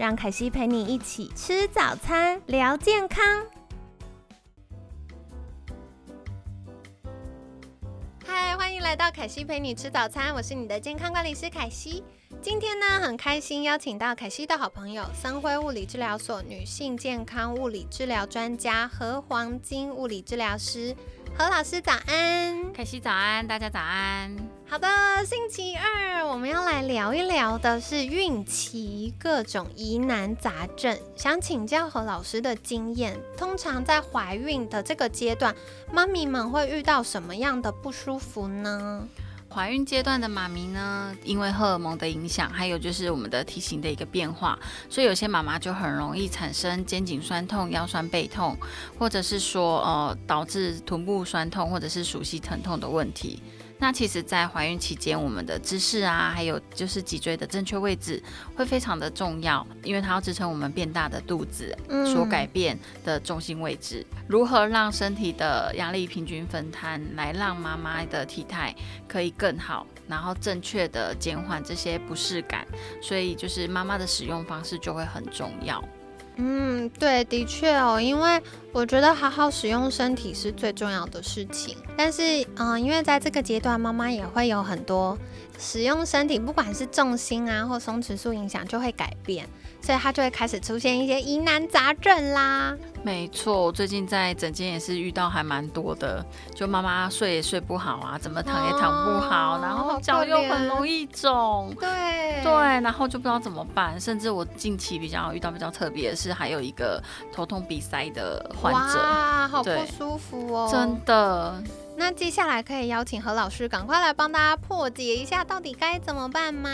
让凯西陪你一起吃早餐，聊健康。嗨，欢迎来到凯西陪你吃早餐，我是你的健康管理师凯西。今天呢，很开心邀请到凯西的好朋友森辉物理治疗所女性健康物理治疗专家何黄金物理治疗师。何老师早安，凯西早安，大家早安。好的，星期二我们要来聊一聊的是孕期各种疑难杂症，想请教何老师的经验。通常在怀孕的这个阶段，妈咪们会遇到什么样的不舒服呢？怀孕阶段的妈咪呢，因为荷尔蒙的影响，还有就是我们的体型的一个变化，所以有些妈妈就很容易产生肩颈酸痛、腰酸背痛，或者是说呃导致臀部酸痛或者是熟悉疼痛的问题。那其实，在怀孕期间，我们的姿势啊，还有就是脊椎的正确位置会非常的重要，因为它要支撑我们变大的肚子所改变的重心位置。如何让身体的压力平均分摊，来让妈妈的体态可以更好，然后正确的减缓这些不适感，所以就是妈妈的使用方式就会很重要。嗯，对，的确哦，因为我觉得好好使用身体是最重要的事情。但是，嗯，因为在这个阶段，妈妈也会有很多使用身体，不管是重心啊或松弛素影响，就会改变。所以他就会开始出现一些疑难杂症啦。没错，最近在诊间也是遇到还蛮多的，就妈妈睡也睡不好啊，怎么躺也躺不好，然后脚又很容易肿，对对，然后就不知道怎么办。甚至我近期比较遇到比较特别的是，还有一个头痛鼻塞的患者，哇，好不舒服哦，真的。那接下来可以邀请何老师赶快来帮大家破解一下，到底该怎么办吗？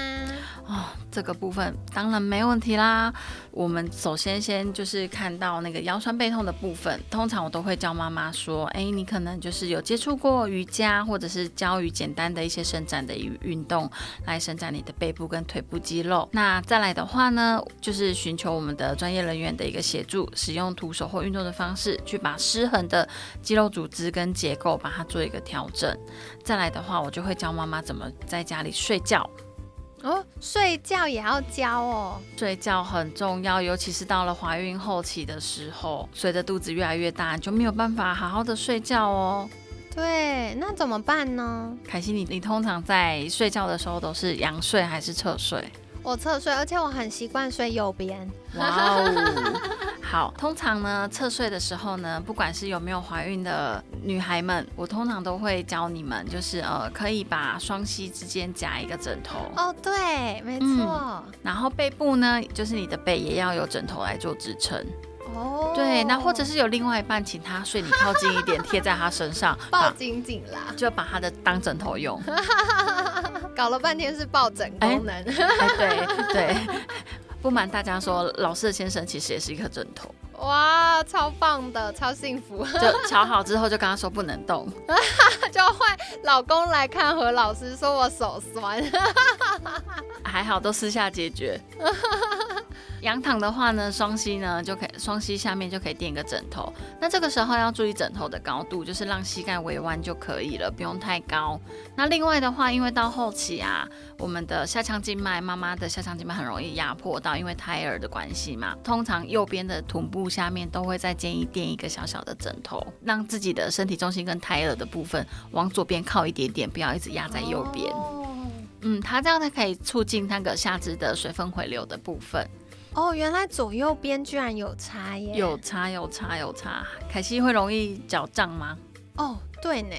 哦，这个部分当然没问题啦。我们首先先就是看到那个腰酸背痛的部分，通常我都会教妈妈说，哎，你可能就是有接触过瑜伽，或者是教于简单的一些伸展的运动，来伸展你的背部跟腿部肌肉。那再来的话呢，就是寻求我们的专业人员的一个协助，使用徒手或运动的方式，去把失衡的肌肉组织跟结构把它。做一个调整，再来的话，我就会教妈妈怎么在家里睡觉。哦，睡觉也要教哦，睡觉很重要，尤其是到了怀孕后期的时候，随着肚子越来越大，就没有办法好好的睡觉哦。对，那怎么办呢？凯西，你你通常在睡觉的时候都是仰睡还是侧睡？我侧睡，而且我很习惯睡右边。哇哦，好。通常呢，侧睡的时候呢，不管是有没有怀孕的女孩们，我通常都会教你们，就是呃，可以把双膝之间夹一个枕头。哦，对，没错。然后背部呢，就是你的背也要有枕头来做支撑。哦，对，那或者是有另外一半，请他睡你靠近一点，贴在他身上，抱紧紧啦，就把他的当枕头用。搞了半天是抱枕功能，对对，不瞒大家说，老师的先生其实也是一颗枕头。哇，超棒的，超幸福。就瞧好之后，就跟他说不能动，就换老公来看何老师，说我手酸。还好都私下解决。仰躺的话呢，双膝呢就可以，双膝下面就可以垫一个枕头。那这个时候要注意枕头的高度，就是让膝盖微弯就可以了，不用太高。那另外的话，因为到后期啊，我们的下腔静脉，妈妈的下腔静脉很容易压迫到，因为胎儿的关系嘛。通常右边的臀部下面都会再建议垫一个小小的枕头，让自己的身体重心跟胎儿的部分往左边靠一点点，不要一直压在右边。嗯，它这样才可以促进那个下肢的水分回流的部分。哦，原来左右边居然有差耶！有差，有差，有差。凯西会容易脚胀吗？哦，对呢，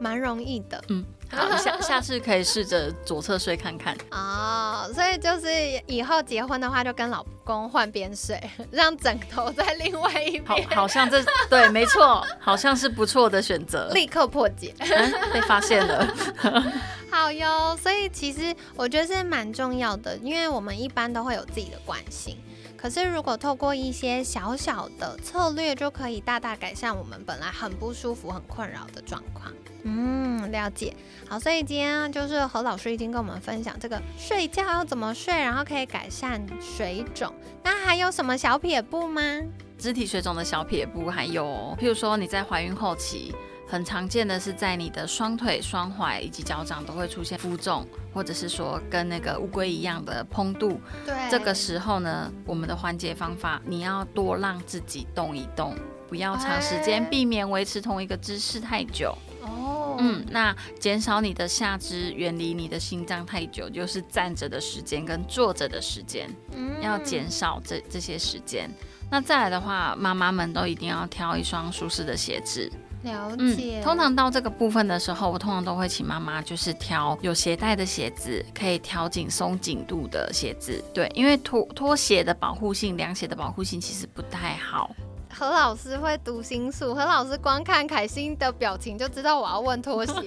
蛮容易的。嗯。好，下下次可以试着左侧睡看看 哦。所以就是以后结婚的话，就跟老公换边睡，让枕头在另外一边。好，好像这对，没错，好像是不错的选择。立刻破解，被发现了。好哟，所以其实我觉得是蛮重要的，因为我们一般都会有自己的惯性。可是如果透过一些小小的策略，就可以大大改善我们本来很不舒服、很困扰的状况。嗯，了解。好，所以今天就是何老师已经跟我们分享这个睡觉要怎么睡，然后可以改善水肿。那还有什么小撇步吗？肢体水肿的小撇步还有，譬如说你在怀孕后期，很常见的是在你的双腿、双踝以及脚掌都会出现浮肿，或者是说跟那个乌龟一样的膨度。对，这个时候呢，我们的缓解方法，你要多让自己动一动，不要长时间，避免维持同一个姿势太久。嗯，那减少你的下肢，远离你的心脏太久，就是站着的时间跟坐着的时间，要减少这这些时间。那再来的话，妈妈们都一定要挑一双舒适的鞋子。了解。通常到这个部分的时候，我通常都会请妈妈就是挑有鞋带的鞋子，可以调紧松紧度的鞋子。对，因为拖拖鞋的保护性，凉鞋的保护性其实不太好。何老师会读心术，何老师光看凯欣的表情就知道我要问拖鞋。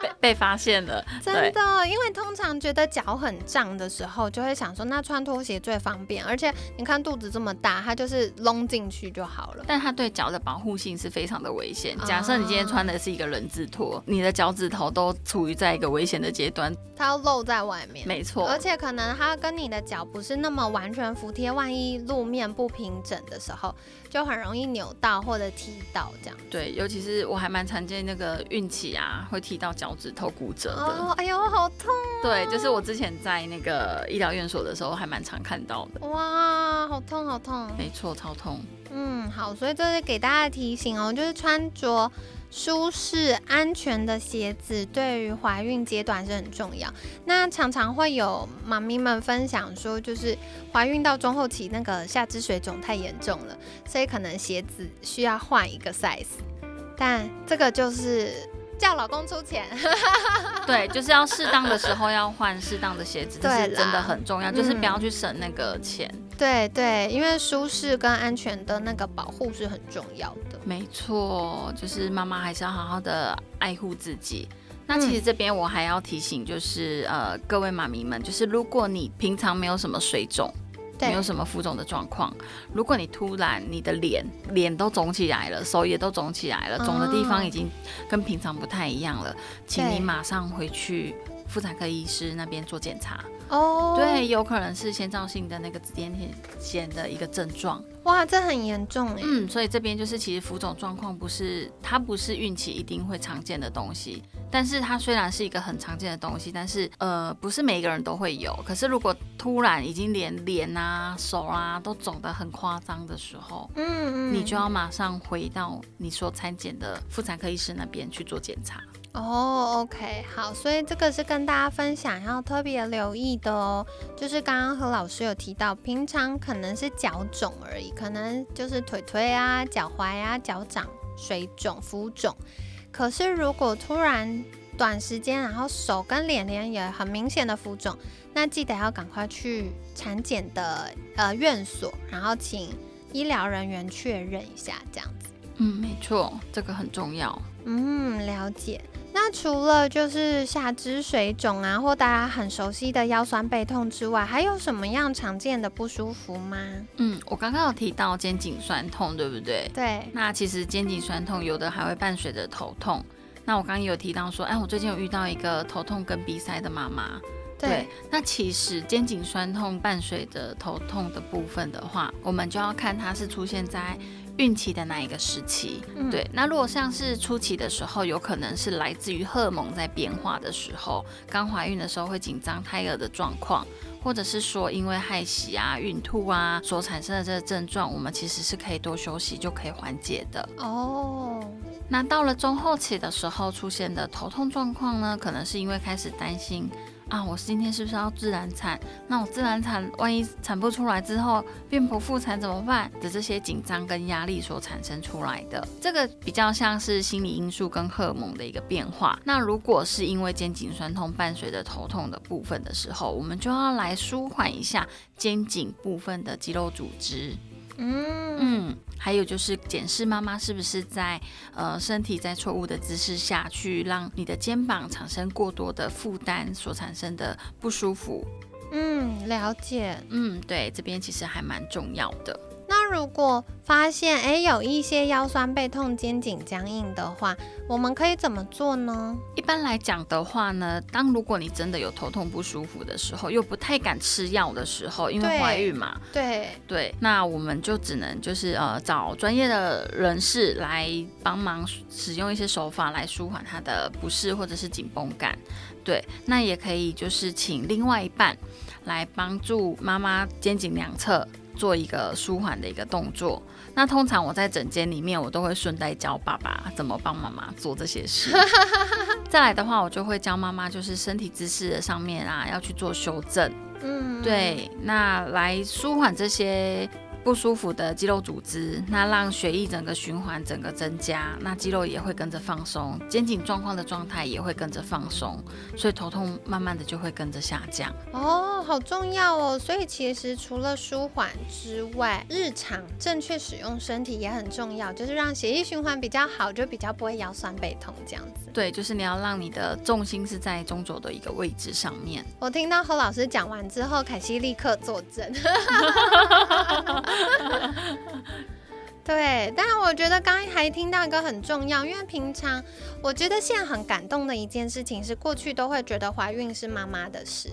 被被发现了，真的，因为通常觉得脚很胀的时候，就会想说那穿拖鞋最方便，而且你看肚子这么大，它就是隆进去就好了。但它对脚的保护性是非常的危险。假设你今天穿的是一个人字拖，你的脚趾头都处于在一个危险的阶段，它要露在外面。没错，而且可能它跟你的脚不是那么完全服帖，万一路面不平整的时候。就很容易扭到或者踢到这样。对，尤其是我还蛮常见那个运气啊，会踢到脚趾头骨折的。哦，哎呦，好痛！对，就是我之前在那个医疗院所的时候，还蛮常看到的。哇，好痛，好痛！没错，超痛。嗯，好，所以这是给大家的提醒哦，就是穿着。舒适安全的鞋子对于怀孕阶段是很重要。那常常会有妈咪们分享说，就是怀孕到中后期那个下肢水肿太严重了，所以可能鞋子需要换一个 size。但这个就是叫老公出钱。对，就是要适当的时候要换适当的鞋子，这是真的很重要，就是不要去省那个钱。对对，因为舒适跟安全的那个保护是很重要的。没错，就是妈妈还是要好好的爱护自己。那其实这边我还要提醒，就是呃各位妈咪们，就是如果你平常没有什么水肿，没有什么浮肿的状况，如果你突然你的脸脸都肿起来了，手也都肿起来了，肿的地方已经跟平常不太一样了，请你马上回去妇产科医师那边做检查。哦，对，有可能是先兆性的那个紫癜癣的一个症状。哇，这很严重哎。嗯，所以这边就是其实浮肿状况不是它不是孕期一定会常见的东西，但是它虽然是一个很常见的东西，但是呃不是每一个人都会有。可是如果突然已经连脸啊、手啊都肿得很夸张的时候，嗯嗯，你就要马上回到你所参检的妇产科医师那边去做检查。哦，OK，好，所以这个是跟大家分享要特别留意的哦。就是刚刚何老师有提到，平常可能是脚肿而已，可能就是腿腿啊、脚踝啊、脚掌水肿、浮肿。可是如果突然短时间，然后手跟脸脸也很明显的浮肿，那记得要赶快去产检的呃院所，然后请医疗人员确认一下，这样子。嗯，没错，这个很重要。嗯，了解。那除了就是下肢水肿啊，或大家很熟悉的腰酸背痛之外，还有什么样常见的不舒服吗？嗯，我刚刚有提到肩颈酸痛，对不对？对。那其实肩颈酸痛有的还会伴随着头痛。那我刚刚有提到说，哎，我最近有遇到一个头痛跟鼻塞的妈妈。对。那其实肩颈酸痛伴随着头痛的部分的话，我们就要看它是出现在。孕期的那一个时期，对，那如果像是初期的时候，有可能是来自于荷尔蒙在变化的时候，刚怀孕的时候会紧张胎儿的状况，或者是说因为害喜啊、孕吐啊所产生的这个症状，我们其实是可以多休息就可以缓解的。哦，那到了中后期的时候出现的头痛状况呢，可能是因为开始担心。啊，我今天是不是要自然产？那我自然产，万一产不出来之后变剖腹产怎么办？的这些紧张跟压力所产生出来的，这个比较像是心理因素跟荷尔蒙的一个变化。那如果是因为肩颈酸痛伴随着头痛的部分的时候，我们就要来舒缓一下肩颈部分的肌肉组织。嗯嗯，还有就是检视妈妈是不是在呃身体在错误的姿势下去，让你的肩膀产生过多的负担所产生的不舒服。嗯，了解。嗯，对，这边其实还蛮重要的。那如果发现诶有一些腰酸背痛、肩颈僵硬的话，我们可以怎么做呢？一般来讲的话呢，当如果你真的有头痛不舒服的时候，又不太敢吃药的时候，因为怀孕嘛，对对，那我们就只能就是呃找专业的人士来帮忙使用一些手法来舒缓他的不适或者是紧绷感。对，那也可以就是请另外一半来帮助妈妈肩颈两侧。做一个舒缓的一个动作。那通常我在整间里面，我都会顺带教爸爸怎么帮妈妈做这些事。再来的话，我就会教妈妈，就是身体姿势的上面啊，要去做修正。嗯，对，那来舒缓这些。不舒服的肌肉组织，那让血液整个循环整个增加，那肌肉也会跟着放松，肩颈状况的状态也会跟着放松，所以头痛慢慢的就会跟着下降。哦，好重要哦！所以其实除了舒缓之外，日常正确使用身体也很重要，就是让血液循环比较好，就比较不会腰酸背痛这样子。对，就是你要让你的重心是在中轴的一个位置上面。我听到何老师讲完之后，凯西立刻坐正。对，但我觉得刚才听到一个很重要，因为平常我觉得现在很感动的一件事情是，过去都会觉得怀孕是妈妈的事，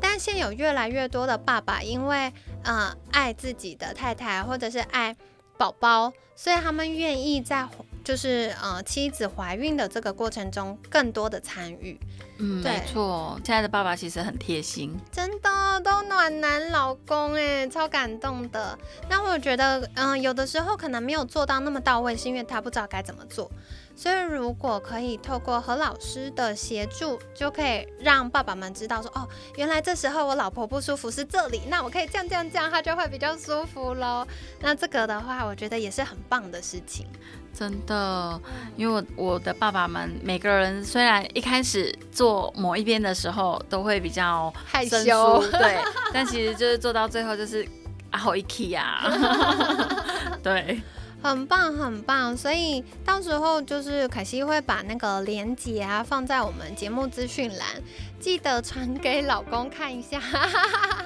但现有越来越多的爸爸因为呃爱自己的太太或者是爱宝宝，所以他们愿意在就是呃妻子怀孕的这个过程中更多的参与。嗯，没错，现在的爸爸其实很贴心，真的都暖男老公哎，超感动的。那我觉得，嗯，有的时候可能没有做到那么到位，是因为他不知道该怎么做。所以如果可以透过何老师的协助，就可以让爸爸们知道说，哦，原来这时候我老婆不舒服是这里，那我可以这样这样这样，他就会比较舒服喽。那这个的话，我觉得也是很棒的事情。真的，因为我我的爸爸们每个人虽然一开始做某一边的时候都会比较害羞，对，但其实就是做到最后就是啊好一气呀，对。很棒，很棒，所以到时候就是凯西会把那个链接啊放在我们节目资讯栏，记得传给老公看一下。哈哈哈哈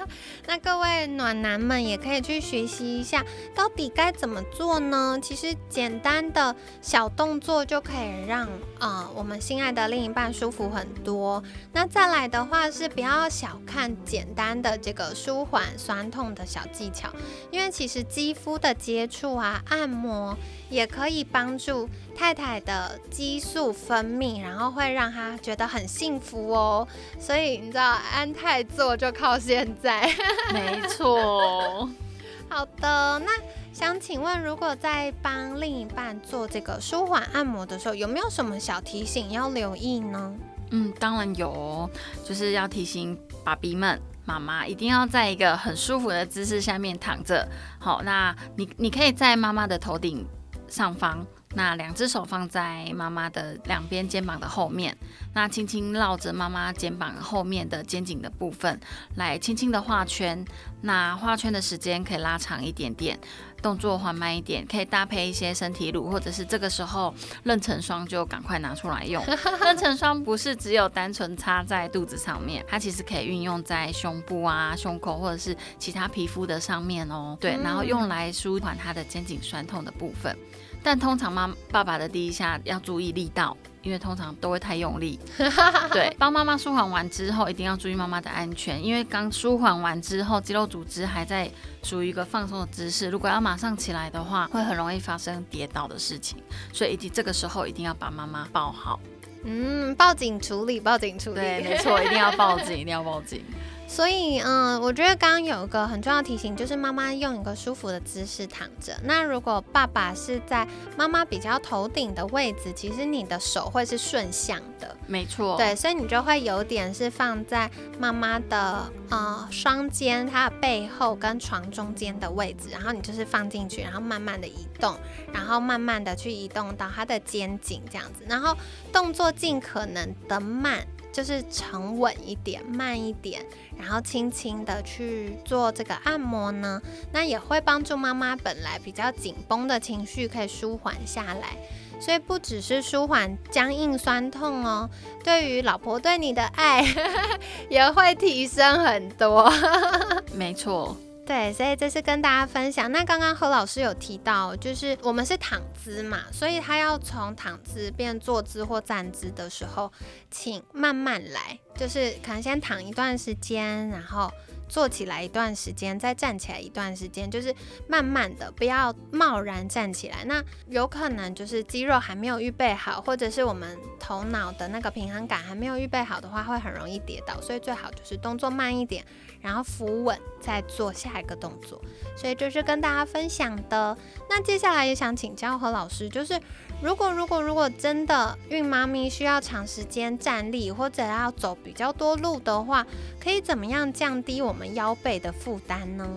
那各位暖男们也可以去学习一下，到底该怎么做呢？其实简单的小动作就可以让啊我们心爱的另一半舒服很多。那再来的话是不要小看简单的这个舒缓酸痛的小技巧，因为其实肌肤的接触啊按摩。也可以帮助太太的激素分泌，然后会让她觉得很幸福哦。所以你知道安泰做就靠现在，没错。好的，那想请问，如果在帮另一半做这个舒缓按摩的时候，有没有什么小提醒要留意呢？嗯，当然有，哦就是要提醒爸比们。妈妈一定要在一个很舒服的姿势下面躺着。好，那你你可以在妈妈的头顶上方，那两只手放在妈妈的两边肩膀的后面，那轻轻绕着妈妈肩膀后面的肩颈的部分来轻轻的画圈。那画圈的时间可以拉长一点点。动作缓慢一点，可以搭配一些身体乳，或者是这个时候妊娠霜就赶快拿出来用。妊娠霜不是只有单纯擦在肚子上面，它其实可以运用在胸部啊、胸口或者是其他皮肤的上面哦。对，然后用来舒缓它的肩颈酸痛的部分。但通常妈爸爸的第一下要注意力道。因为通常都会太用力，对，帮妈妈舒缓完之后，一定要注意妈妈的安全，因为刚舒缓完之后，肌肉组织还在属于一个放松的姿势，如果要马上起来的话，会很容易发生跌倒的事情，所以一定这个时候一定要把妈妈抱好，嗯，报警处理，报警处理，对，没错，一定要报警，一定要报警。所以，嗯，我觉得刚刚有一个很重要的提醒，就是妈妈用一个舒服的姿势躺着。那如果爸爸是在妈妈比较头顶的位置，其实你的手会是顺向的，没错。对，所以你就会有点是放在妈妈的呃双肩，她的背后跟床中间的位置，然后你就是放进去，然后慢慢的移动，然后慢慢的去移动到她的肩颈这样子，然后动作尽可能的慢。就是沉稳一点，慢一点，然后轻轻的去做这个按摩呢，那也会帮助妈妈本来比较紧绷的情绪可以舒缓下来。所以不只是舒缓僵硬酸痛哦，对于老婆对你的爱 也会提升很多。没错。对，所以这是跟大家分享。那刚刚何老师有提到，就是我们是躺姿嘛，所以他要从躺姿变坐姿或站姿的时候，请慢慢来，就是可能先躺一段时间，然后。坐起来一段时间，再站起来一段时间，就是慢慢的，不要贸然站起来。那有可能就是肌肉还没有预备好，或者是我们头脑的那个平衡感还没有预备好的话，会很容易跌倒。所以最好就是动作慢一点，然后扶稳，再做下一个动作。所以这是跟大家分享的。那接下来也想请教何老师，就是。如果如果如果真的孕妈咪需要长时间站立或者要走比较多路的话，可以怎么样降低我们腰背的负担呢？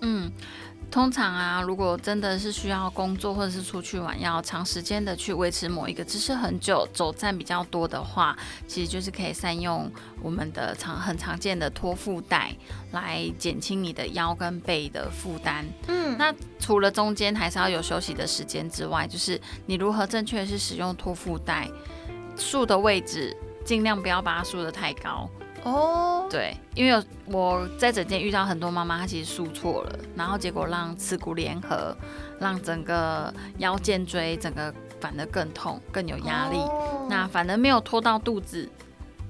嗯。通常啊，如果真的是需要工作或者是出去玩，要长时间的去维持某一个姿势很久，走站比较多的话，其实就是可以善用我们的常很常见的托腹带来减轻你的腰跟背的负担。嗯，那除了中间还是要有休息的时间之外，就是你如何正确的是使用托腹带，束的位置尽量不要把它束得太高。哦，对，因为我在诊间遇到很多妈妈，她其实输错了，然后结果让耻骨联合，让整个腰肩椎整个反而更痛，更有压力。那反而没有拖到肚子，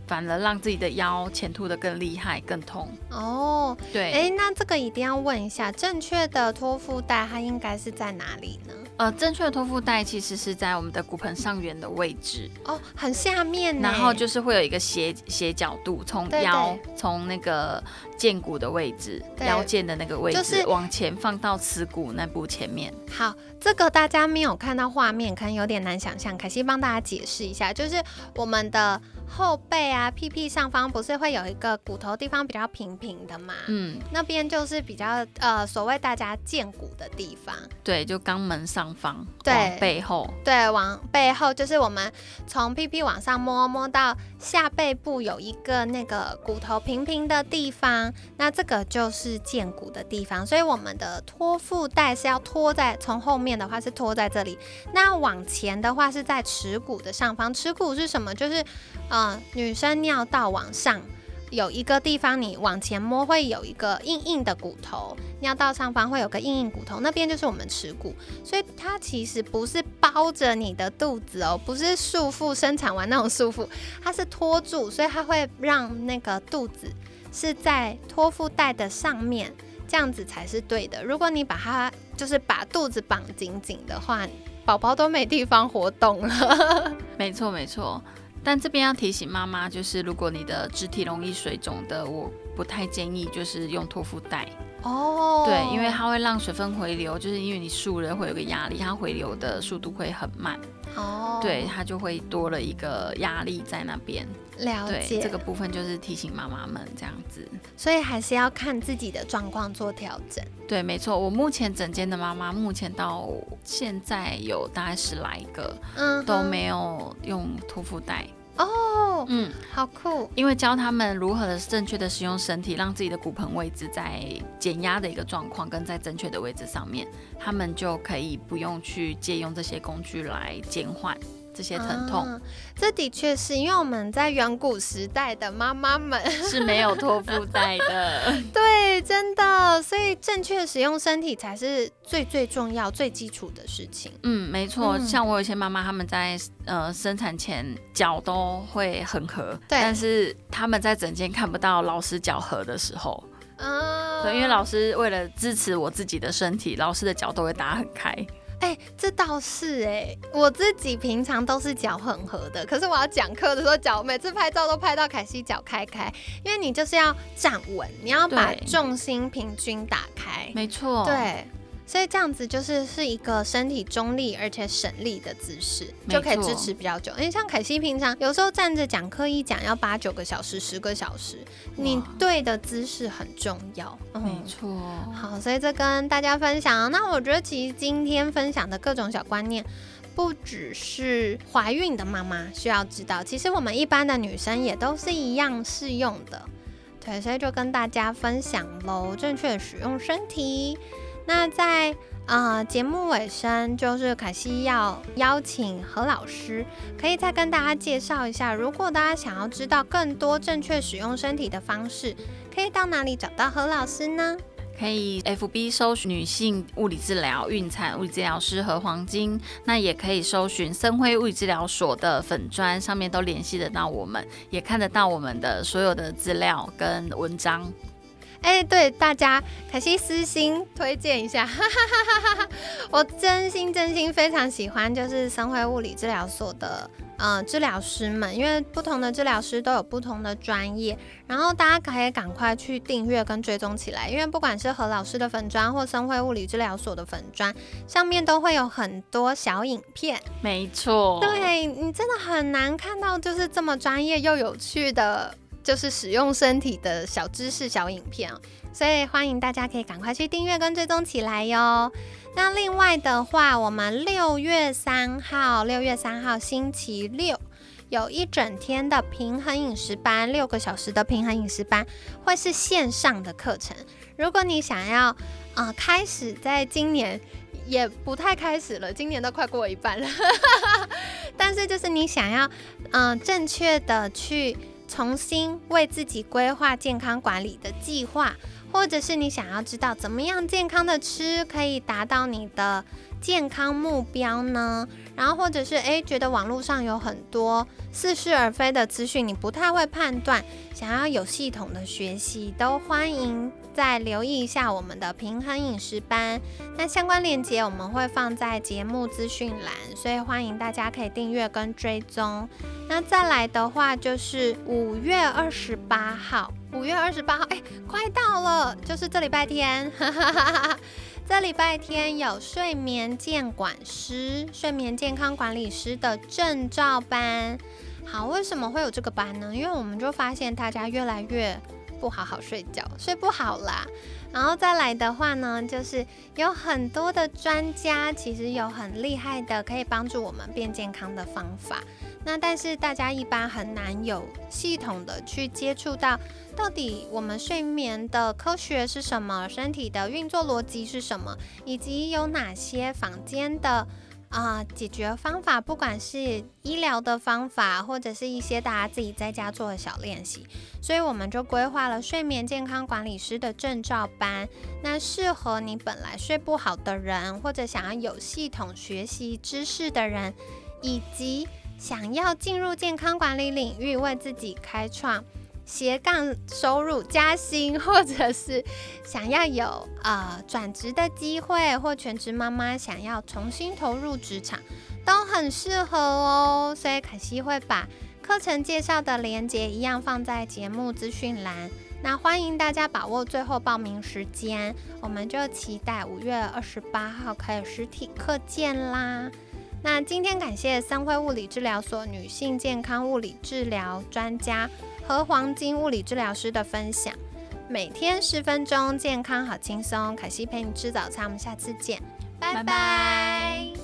反而让自己的腰前凸的更厉害，更痛。哦，对，哎，那这个一定要问一下，正确的托腹带它应该是在哪里呢？呃，正确的托腹带其实是在我们的骨盆上缘的位置哦，很下面，然后就是会有一个斜斜角度，从腰从那个剑骨的位置，腰剑的那个位置就是往前放到耻骨那部前面。好，这个大家没有看到画面，可能有点难想象，凯西帮大家解释一下，就是我们的。后背啊，屁屁上方不是会有一个骨头地方比较平平的嘛？嗯，那边就是比较呃，所谓大家见骨的地方。对，就肛门上方，对，背后，对，往背后就是我们从屁屁往上摸，摸到下背部有一个那个骨头平平的地方，那这个就是见骨的地方。所以我们的托腹带是要托在从后面的话是托在这里，那往前的话是在耻骨的上方。耻骨是什么？就是。嗯，女生尿道往上有一个地方，你往前摸会有一个硬硬的骨头，尿道上方会有个硬硬骨头，那边就是我们耻骨，所以它其实不是包着你的肚子哦，不是束缚生产完那种束缚，它是托住，所以它会让那个肚子是在托腹带的上面，这样子才是对的。如果你把它就是把肚子绑紧紧的话，宝宝都没地方活动了。没错，没错。但这边要提醒妈妈，就是如果你的肢体容易水肿的，我不太建议就是用托腹带哦。对，因为它会让水分回流，就是因为你竖了会有个压力，它回流的速度会很慢哦。对，它就会多了一个压力在那边。了解，这个部分就是提醒妈妈们这样子。所以还是要看自己的状况做调整。对，没错。我目前整间的妈妈，目前到现在有大概十来个，嗯，都没有用托腹带。哦，嗯，好酷！因为教他们如何的正确的使用身体，让自己的骨盆位置在减压的一个状况，跟在正确的位置上面，他们就可以不用去借用这些工具来减缓。这些疼痛，这的确是因为我们在远古时代的妈妈们 是没有托腹带的，对，真的，所以正确使用身体才是最最重要、最基础的事情。嗯，没错，像我有些妈妈，他们在呃生产前脚都会很合，对，但是他们在整间看不到老师脚合的时候，嗯，对，因为老师为了支持我自己的身体，老师的脚都会打很开。哎，这倒是哎，我自己平常都是脚很合的，可是我要讲课的时候，脚每次拍照都拍到凯西脚开开，因为你就是要站稳，你要把重心平均打开，没错，对。所以这样子就是是一个身体中立而且省力的姿势，就可以支持比较久。因为像凯西平常有时候站着讲课一讲要八九个小时、十个小时，你对的姿势很重要。嗯没错。好，所以这跟大家分享。那我觉得其实今天分享的各种小观念，不只是怀孕的妈妈需要知道，其实我们一般的女生也都是一样适用的。对，所以就跟大家分享喽，正确使用身体。那在呃节目尾声，就是凯西要邀请何老师，可以再跟大家介绍一下，如果大家想要知道更多正确使用身体的方式，可以到哪里找到何老师呢？可以 F B 搜寻女性物理治疗孕产物理治疗师和黄金，那也可以搜寻森辉物理治疗所的粉砖，上面都联系得到我们，也看得到我们的所有的资料跟文章。哎，对大家，可惜私心推荐一下，哈哈哈哈哈！我真心真心非常喜欢，就是生辉物理治疗所的呃治疗师们，因为不同的治疗师都有不同的专业，然后大家可以赶快去订阅跟追踪起来，因为不管是何老师的粉砖或生辉物理治疗所的粉砖，上面都会有很多小影片。没错，对你真的很难看到就是这么专业又有趣的。就是使用身体的小知识、小影片哦，所以欢迎大家可以赶快去订阅跟追踪起来哟。那另外的话，我们六月三号，六月三号星期六有一整天的平衡饮食班，六个小时的平衡饮食班会是线上的课程。如果你想要啊，开始在今年也不太开始了，今年都快过一半了，但是就是你想要嗯正确的去。重新为自己规划健康管理的计划，或者是你想要知道怎么样健康的吃可以达到你的健康目标呢？然后或者是诶，觉得网络上有很多似是而非的资讯，你不太会判断，想要有系统的学习，都欢迎再留意一下我们的平衡饮食班。那相关链接我们会放在节目资讯栏，所以欢迎大家可以订阅跟追踪。那再来的话就是五月二十八号，五月二十八号，哎，快到了，就是这礼拜天，这礼拜天有睡眠健管师、睡眠健康管理师的证照班。好，为什么会有这个班呢？因为我们就发现大家越来越不好好睡觉，睡不好啦。然后再来的话呢，就是有很多的专家，其实有很厉害的可以帮助我们变健康的方法。那但是大家一般很难有系统的去接触到，到底我们睡眠的科学是什么，身体的运作逻辑是什么，以及有哪些坊间的啊解决方法，不管是医疗的方法，或者是一些大家自己在家做的小练习，所以我们就规划了睡眠健康管理师的证照班，那适合你本来睡不好的人，或者想要有系统学习知识的人，以及。想要进入健康管理领域，为自己开创斜杠收入加薪，或者是想要有呃转职的机会，或全职妈妈想要重新投入职场，都很适合哦。所以可惜会把课程介绍的链接一样放在节目资讯栏。那欢迎大家把握最后报名时间，我们就期待五月二十八号可以实体课见啦。那今天感谢三辉物理治疗所女性健康物理治疗专家和黄金物理治疗师的分享，每天十分钟，健康好轻松。凯西陪你吃早餐，我们下次见，拜拜。